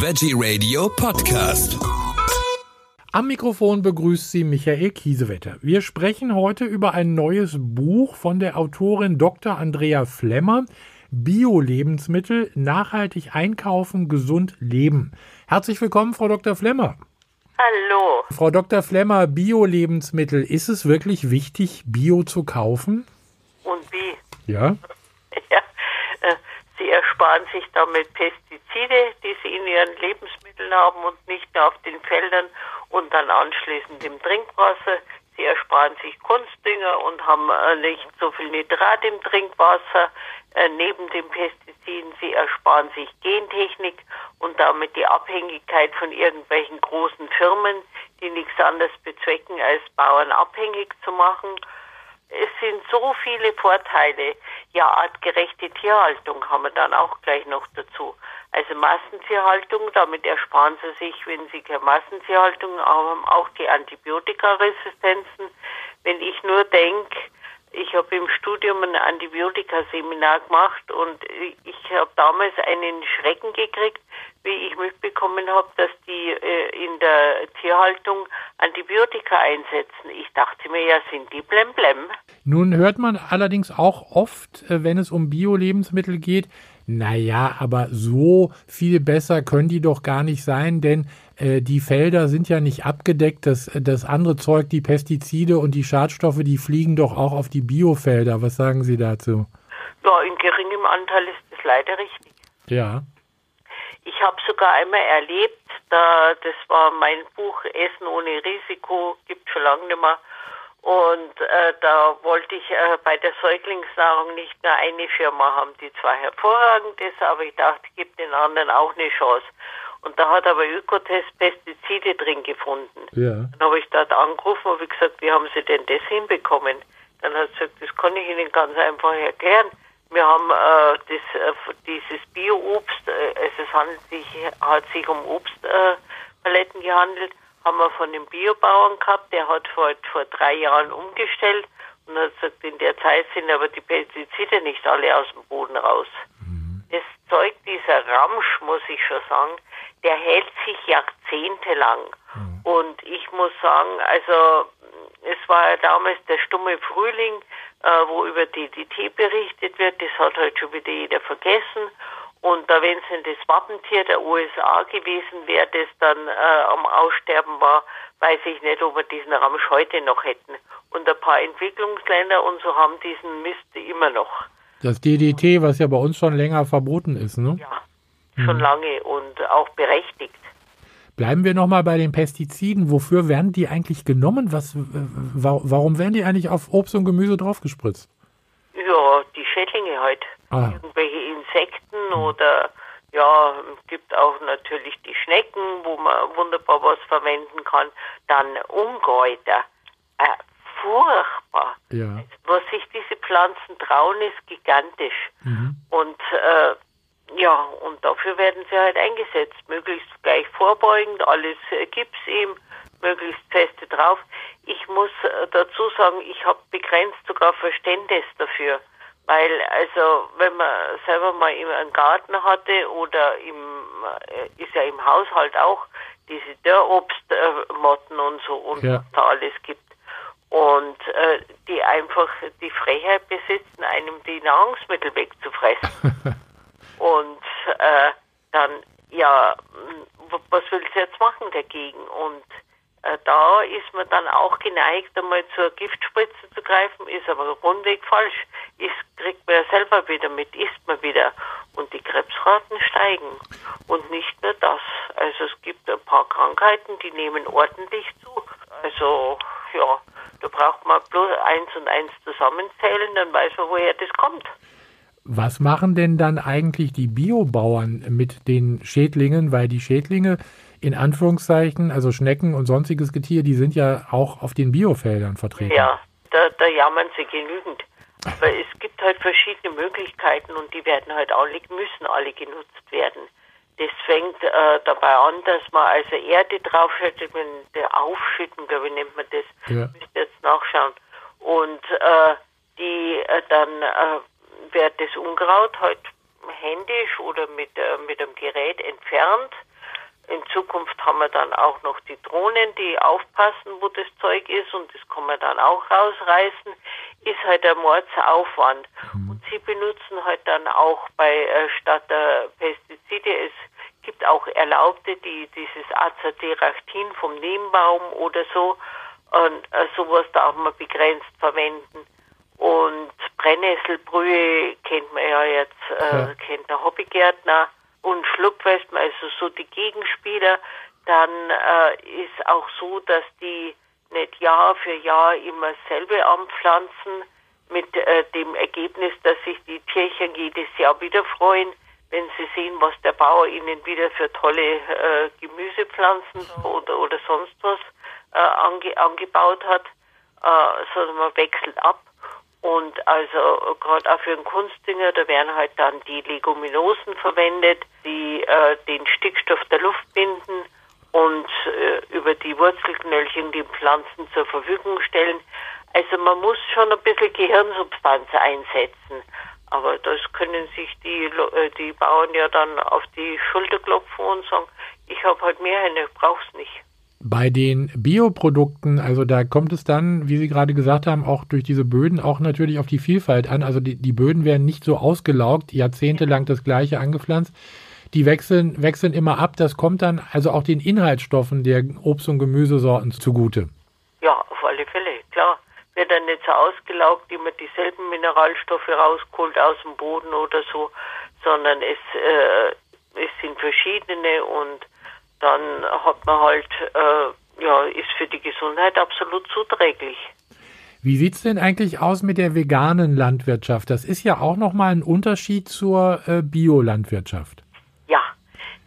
Veggie Radio Podcast. Am Mikrofon begrüßt Sie Michael Kiesewetter. Wir sprechen heute über ein neues Buch von der Autorin Dr. Andrea Flemmer. Bio-Lebensmittel, nachhaltig einkaufen, gesund leben. Herzlich willkommen, Frau Dr. Flemmer. Hallo. Frau Dr. Flemmer, Bio-Lebensmittel, ist es wirklich wichtig, Bio zu kaufen? Und wie? Ja. Ersparen sich damit Pestizide, die Sie in Ihren Lebensmitteln haben und nicht nur auf den Feldern und dann anschließend im Trinkwasser. Sie ersparen sich Kunstdünger und haben äh, nicht so viel Nitrat im Trinkwasser äh, neben den Pestiziden. Sie ersparen sich Gentechnik und damit die Abhängigkeit von irgendwelchen großen Firmen, die nichts anderes bezwecken, als Bauern abhängig zu machen. Es sind so viele Vorteile. Ja, artgerechte Tierhaltung haben wir dann auch gleich noch dazu. Also Massentierhaltung, damit ersparen Sie sich, wenn Sie keine Massentierhaltung haben, auch die Antibiotikaresistenzen. Wenn ich nur denke, ich habe im Studium ein Antibiotikaseminar gemacht und ich habe damals einen Schrecken gekriegt, wie ich mitbekommen habe, dass die äh, in der Tierhaltung Antibiotika einsetzen. Ich dachte mir, ja, sind die blemblem. Nun hört man allerdings auch oft, äh, wenn es um Bio-Lebensmittel geht, naja, aber so viel besser können die doch gar nicht sein, denn äh, die Felder sind ja nicht abgedeckt. Das, das andere Zeug, die Pestizide und die Schadstoffe, die fliegen doch auch auf die Biofelder. Was sagen Sie dazu? Ja, in geringem Anteil ist das leider richtig. Ja. Ich habe sogar einmal erlebt, da, das war mein Buch Essen ohne Risiko, gibt schon lange nicht mehr. Und äh, da wollte ich äh, bei der Säuglingsnahrung nicht nur eine Firma haben, die zwar hervorragend ist, aber ich dachte, ich gebe den anderen auch eine Chance. Und da hat aber Ökotest Pestizide drin gefunden. Ja. Dann habe ich dort angerufen und gesagt, wie haben Sie denn das hinbekommen? Dann hat sie gesagt, das kann ich Ihnen ganz einfach erklären. Wir haben äh, das, äh, dieses Bio-Obst, äh, also es handelt sich, hat sich um Obstpaletten gehandelt, haben wir von dem Biobauern gehabt, der hat vor, vor drei Jahren umgestellt und hat gesagt, in der Zeit sind aber die Pestizide nicht alle aus dem Boden raus. Das Zeug, dieser Ramsch, muss ich schon sagen, der hält sich jahrzehntelang. Und ich muss sagen, also es war ja damals der stumme Frühling, äh, wo über DDT berichtet wird, das hat halt schon wieder jeder vergessen. Und da, wenn es denn das Wappentier der USA gewesen wäre, das dann äh, am Aussterben war, weiß ich nicht, ob wir diesen Ramsch heute noch hätten. Und ein paar Entwicklungsländer und so haben diesen Mist immer noch. Das DDT, was ja bei uns schon länger verboten ist, ne? Ja, schon lange und auch berechtigt. Bleiben wir nochmal bei den Pestiziden. Wofür werden die eigentlich genommen? Was, äh, wa warum werden die eigentlich auf Obst und Gemüse draufgespritzt? Ja, die Schädlinge halt. Ah. Oder ja, gibt auch natürlich die Schnecken, wo man wunderbar was verwenden kann. Dann Ungäuter. Äh, furchtbar. Ja. Was sich diese Pflanzen trauen, ist gigantisch. Und äh, ja, und dafür werden sie halt eingesetzt. Möglichst gleich vorbeugend, alles äh, gibt's ihm, möglichst feste drauf. Ich muss äh, dazu sagen, ich habe begrenzt sogar Verständnis dafür. Weil, also, wenn man selber mal in einen Garten hatte oder im, äh, ist ja im Haushalt auch diese Dörrobstmotten und so und Ja. was da alles gibt. Und äh, die einfach die Frechheit besitzen, einem die Nahrungsmittel wegzufressen. und äh, dann, ja, was will sie jetzt machen dagegen? Und da ist man dann auch geneigt, einmal zur Giftspritze zu greifen, ist aber rundweg falsch. Ist, kriegt man ja selber wieder mit, isst man wieder. Und die Krebsraten steigen. Und nicht nur das. Also es gibt ein paar Krankheiten, die nehmen ordentlich zu. Also, ja, da braucht man bloß eins und eins zusammenzählen, dann weiß man, woher das kommt. Was machen denn dann eigentlich die Biobauern mit den Schädlingen? Weil die Schädlinge in Anführungszeichen, also Schnecken und sonstiges Getier, die sind ja auch auf den Biofeldern vertreten. Ja, da, da jammern sie genügend. Aber es gibt halt verschiedene Möglichkeiten und die werden halt alle, müssen alle genutzt werden. Das fängt äh, dabei an, dass man also Erde draufschüttet, wenn der Aufschütten, glaube ich, nennt man das. Ja. Müsst ihr jetzt nachschauen. Und äh, die äh, dann äh, wird das Unkraut halt händisch oder mit, äh, mit einem Gerät entfernt. In Zukunft haben wir dann auch noch die Drohnen, die aufpassen, wo das Zeug ist und das kann man dann auch rausreißen. Ist halt ein Mordsaufwand. Mhm. Und sie benutzen halt dann auch bei äh, statt der Pestizide, es gibt auch Erlaubte, die dieses Azadirachtin vom Nebenbaum oder so und äh, sowas darf man begrenzt verwenden. Und Brennnesselbrühe kennt man ja jetzt, äh, ja. kennt der Hobbygärtner und Schluckwespen, also so die Gegenspieler, dann äh, ist auch so, dass die nicht Jahr für Jahr immer selbe anpflanzen, mit äh, dem Ergebnis, dass sich die Tierchen jedes Jahr wieder freuen, wenn sie sehen, was der Bauer ihnen wieder für tolle äh, Gemüsepflanzen oder, oder sonst was äh, ange, angebaut hat, äh, sondern man wechselt ab. Und also gerade auch für den Kunstdünger, da werden halt dann die Leguminosen verwendet, die äh, den Stickstoff der Luft binden und äh, über die Wurzelknöllchen die Pflanzen zur Verfügung stellen. Also man muss schon ein bisschen Gehirnsubstanz einsetzen. Aber das können sich die, äh, die Bauern ja dann auf die Schulter klopfen und sagen, ich habe halt mehr, ich brauch's nicht. Bei den Bioprodukten, also da kommt es dann, wie Sie gerade gesagt haben, auch durch diese Böden auch natürlich auf die Vielfalt an. Also die, die Böden werden nicht so ausgelaugt, jahrzehntelang das gleiche angepflanzt. Die wechseln, wechseln immer ab. Das kommt dann also auch den Inhaltsstoffen der Obst- und Gemüsesorten zugute. Ja, auf alle Fälle, klar. Wird dann nicht so ausgelaugt, immer dieselben Mineralstoffe rausgeholt aus dem Boden oder so, sondern es, äh, es sind verschiedene und dann hat man halt, äh, ja, ist für die Gesundheit absolut zuträglich. Wie sieht es denn eigentlich aus mit der veganen Landwirtschaft? Das ist ja auch nochmal ein Unterschied zur äh, Biolandwirtschaft. Ja,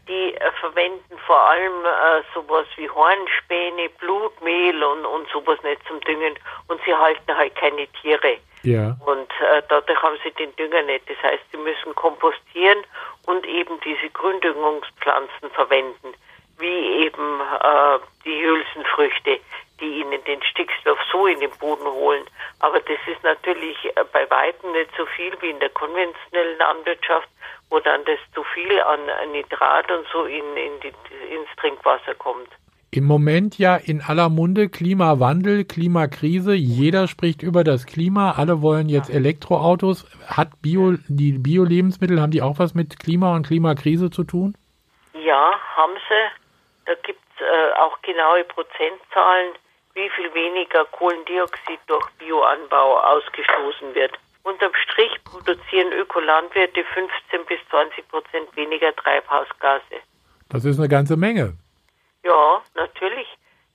die äh, verwenden vor allem äh, sowas wie Hornspäne, Blutmehl und, und sowas nicht zum Düngen und sie halten halt keine Tiere. Ja. Und äh, dadurch haben sie den Dünger nicht. Das heißt, sie müssen kompostieren und eben diese Gründüngungspflanzen verwenden wie eben äh, die Hülsenfrüchte, die ihnen den Stickstoff so in den Boden holen. Aber das ist natürlich äh, bei weitem nicht so viel wie in der konventionellen Landwirtschaft, wo dann das zu viel an Nitrat und so in, in die, ins Trinkwasser kommt. Im Moment ja in aller Munde Klimawandel, Klimakrise. Jeder spricht über das Klima. Alle wollen jetzt Elektroautos. Hat Bio, die Bio-Lebensmittel, haben die auch was mit Klima und Klimakrise zu tun? Ja, haben sie. Da gibt es äh, auch genaue Prozentzahlen, wie viel weniger Kohlendioxid durch Bioanbau ausgestoßen wird. Unterm Strich produzieren Ökolandwirte 15 bis 20 Prozent weniger Treibhausgase. Das ist eine ganze Menge. Ja, natürlich.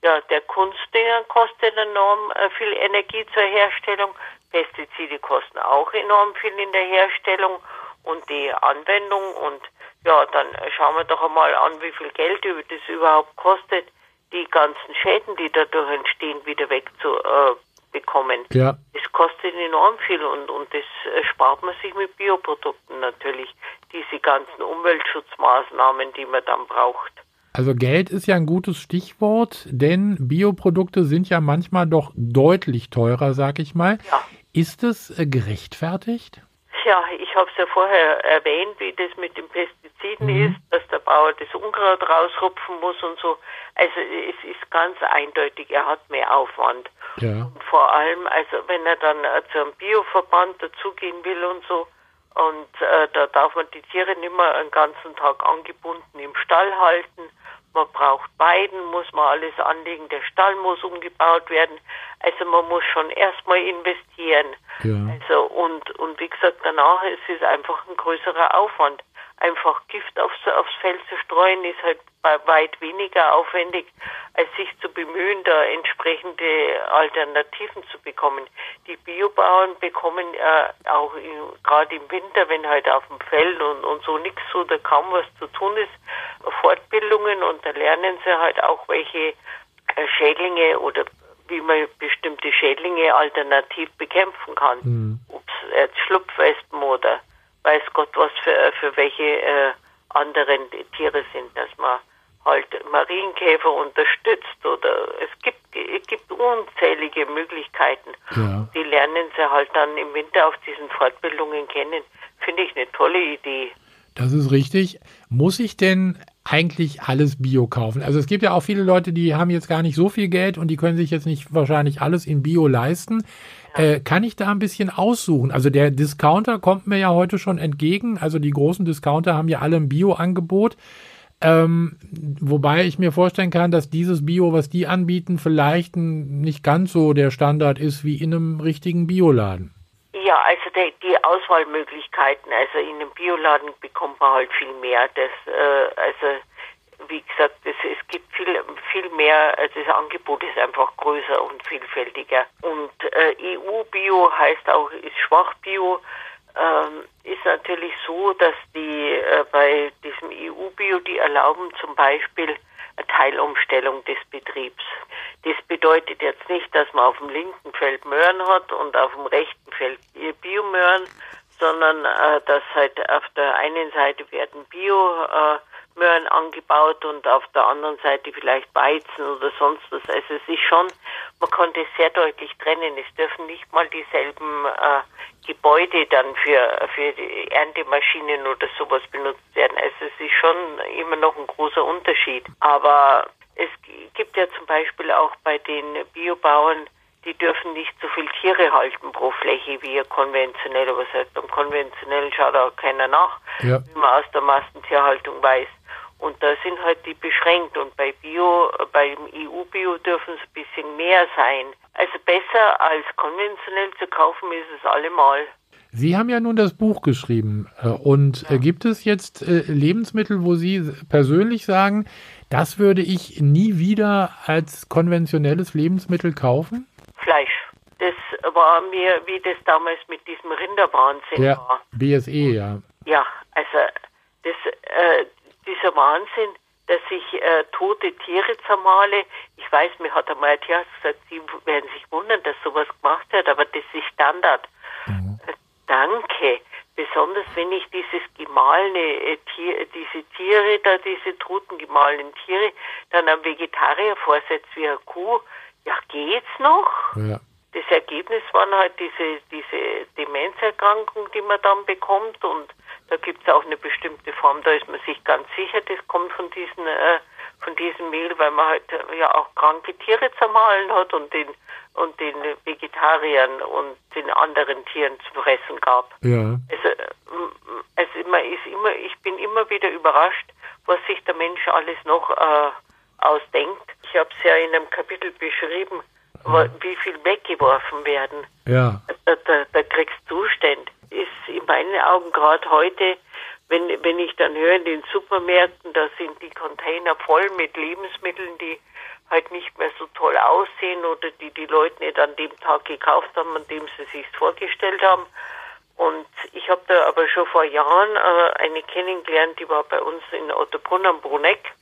Ja, der Kunstdünger kostet enorm äh, viel Energie zur Herstellung. Pestizide kosten auch enorm viel in der Herstellung und die Anwendung und ja, dann schauen wir doch einmal an, wie viel Geld das überhaupt kostet, die ganzen Schäden, die dadurch entstehen, wieder wegzubekommen. Äh, ja. Das kostet enorm viel und, und das spart man sich mit Bioprodukten natürlich. Diese ganzen Umweltschutzmaßnahmen, die man dann braucht. Also Geld ist ja ein gutes Stichwort, denn Bioprodukte sind ja manchmal doch deutlich teurer, sag ich mal. Ja. Ist es äh, gerechtfertigt? Ja, ich habe es ja vorher erwähnt, wie das mit den Pestiziden mhm. ist, dass der Bauer das Unkraut rausrupfen muss und so. Also es ist ganz eindeutig, er hat mehr Aufwand. Ja. Und vor allem, also wenn er dann äh, zu einem Bioverband dazugehen will und so, und äh, da darf man die Tiere nicht mehr einen ganzen Tag angebunden im Stall halten man braucht Weiden, muss man alles anlegen, der Stall muss umgebaut werden. Also man muss schon erstmal investieren. Ja. Also und, und wie gesagt, danach ist es einfach ein größerer Aufwand. Einfach Gift aufs, aufs Feld zu streuen ist halt weit weniger aufwendig, als sich zu bemühen, da entsprechende Alternativen zu bekommen. Die Biobauern bekommen äh, auch gerade im Winter, wenn halt auf dem Feld und, und so nichts oder kaum was zu tun ist, Fortbildungen und da lernen sie halt auch, welche äh, Schädlinge oder wie man bestimmte Schädlinge alternativ bekämpfen kann. Mhm. Ob es jetzt Schlupfwespen oder weiß Gott was für, für welche äh, anderen Tiere sind, dass man halt Marienkäfer unterstützt oder es gibt, es gibt unzählige Möglichkeiten. Ja. Die lernen sie halt dann im Winter auf diesen Fortbildungen kennen. Finde ich eine tolle Idee. Das ist richtig. Muss ich denn eigentlich alles Bio kaufen? Also es gibt ja auch viele Leute, die haben jetzt gar nicht so viel Geld und die können sich jetzt nicht wahrscheinlich alles in Bio leisten. Äh, kann ich da ein bisschen aussuchen? Also der Discounter kommt mir ja heute schon entgegen. Also die großen Discounter haben ja alle ein Bio-Angebot. Ähm, wobei ich mir vorstellen kann, dass dieses Bio, was die anbieten, vielleicht nicht ganz so der Standard ist wie in einem richtigen Bioladen. Ja, also die, die Auswahlmöglichkeiten, also in einem Bioladen bekommt man halt viel mehr. Das, äh, also wie gesagt, das, es gibt viel, viel mehr, also das Angebot ist einfach größer und vielfältiger. Und äh, EU-Bio heißt auch, ist Schwach-Bio, ähm, ist natürlich so, dass die äh, bei diesem EU-Bio, die erlauben zum Beispiel eine Teilumstellung des Betriebs. Das bedeutet jetzt nicht, dass man auf dem linken Feld Möhren hat und auf dem rechten Feld Biomöhren, sondern äh, dass halt auf der einen Seite werden Bio äh, Möhren angebaut und auf der anderen Seite vielleicht Weizen oder sonst was. Also es ist schon, man kann das sehr deutlich trennen. Es dürfen nicht mal dieselben äh, Gebäude dann für, für die Erntemaschinen oder sowas benutzt werden. Also es ist schon immer noch ein großer Unterschied. Aber es gibt ja zum Beispiel auch bei den Biobauern, die dürfen nicht so viel Tiere halten pro Fläche wie konventionell. Aber das heißt, beim konventionellen schaut auch keiner nach, ja. wie man aus der Massentierhaltung weiß. Und da sind halt die beschränkt. Und bei Bio, beim EU-Bio dürfen es ein bisschen mehr sein. Also besser als konventionell zu kaufen ist es allemal. Sie haben ja nun das Buch geschrieben. Äh, und ja. gibt es jetzt äh, Lebensmittel, wo Sie persönlich sagen, das würde ich nie wieder als konventionelles Lebensmittel kaufen? Fleisch. Das war mir, wie das damals mit diesem Rinderwahnsinn ja, war. BSE, ja. Ja, also das, äh, dieser Wahnsinn, dass ich äh, tote Tiere zermale. Ich weiß, mir hat einmal ein Tierarzt gesagt, Sie werden sich wundern, dass sowas gemacht wird, aber das ist Standard. Mhm. Äh, danke. Besonders wenn ich dieses gemahlene äh, Tier, diese Tiere, da diese toten gemahlenen Tiere, dann am Vegetarier vorsetzt wie eine Kuh, ja geht's noch? Ja. Das Ergebnis waren halt diese, diese Demenzerkrankung, die man dann bekommt und da gibt es auch eine bestimmte Form, da ist man sich ganz sicher, das kommt von diesen, äh, von diesem Mehl, weil man halt äh, ja auch kranke Tiere zermahlen hat und den und den Vegetariern und den anderen Tieren zu fressen gab. Ja. Also, also man ist immer, ich bin immer wieder überrascht, was sich der Mensch alles noch äh, ausdenkt. Ich habe es ja in einem Kapitel beschrieben, ja. wie viel weggeworfen werden. Ja. Da, da, da kriegst du Zustände ist in meinen Augen gerade heute, wenn, wenn ich dann höre in den Supermärkten, da sind die Container voll mit Lebensmitteln, die halt nicht mehr so toll aussehen oder die die Leute nicht an dem Tag gekauft haben, an dem sie sich vorgestellt haben. Und ich habe da aber schon vor Jahren äh, eine kennengelernt, die war bei uns in Ottobrunn am Bruneck.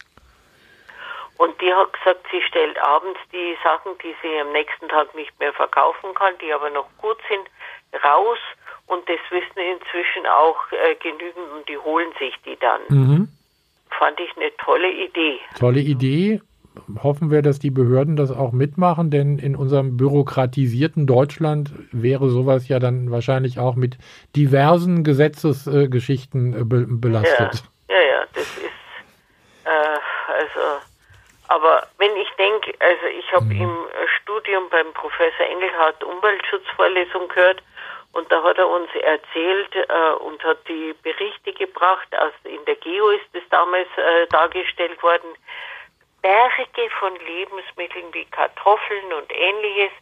Und die hat gesagt, sie stellt abends die Sachen, die sie am nächsten Tag nicht mehr verkaufen kann, die aber noch gut sind, raus und das wissen inzwischen auch äh, genügend und die holen sich die dann. Mhm. Fand ich eine tolle Idee. Tolle Idee. Hoffen wir, dass die Behörden das auch mitmachen, denn in unserem bürokratisierten Deutschland wäre sowas ja dann wahrscheinlich auch mit diversen Gesetzesgeschichten äh, be belastet. Ja, ja, ja das ist äh, also aber wenn ich denke, also ich habe mhm. im Studium beim Professor Engelhardt Umweltschutzvorlesung gehört und da hat er uns erzählt äh, und hat die Berichte gebracht, aus, in der Geo ist es damals äh, dargestellt worden, Berge von Lebensmitteln wie Kartoffeln und ähnliches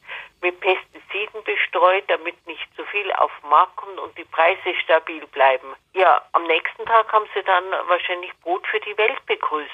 mit Pestiziden bestreut, damit nicht zu viel auf den Markt kommt und die Preise stabil bleiben. Ja, am nächsten Tag haben sie dann wahrscheinlich Brot für die Welt begrüßt.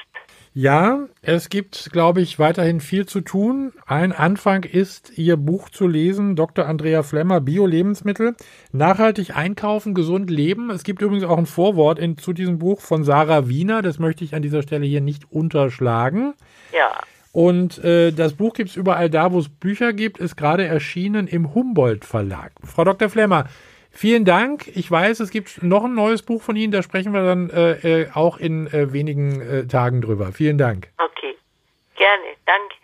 Ja, es gibt, glaube ich, weiterhin viel zu tun. Ein Anfang ist, Ihr Buch zu lesen, Dr. Andrea Flemmer, Bio-Lebensmittel, nachhaltig einkaufen, gesund leben. Es gibt übrigens auch ein Vorwort in, zu diesem Buch von Sarah Wiener, das möchte ich an dieser Stelle hier nicht unterschlagen. Ja. Und äh, das Buch gibt es überall da, wo es Bücher gibt, ist gerade erschienen im Humboldt Verlag. Frau Dr. Flemmer, Vielen Dank. Ich weiß, es gibt noch ein neues Buch von Ihnen, da sprechen wir dann äh, äh auch in äh, wenigen äh, Tagen drüber. Vielen Dank. Okay, gerne. Danke.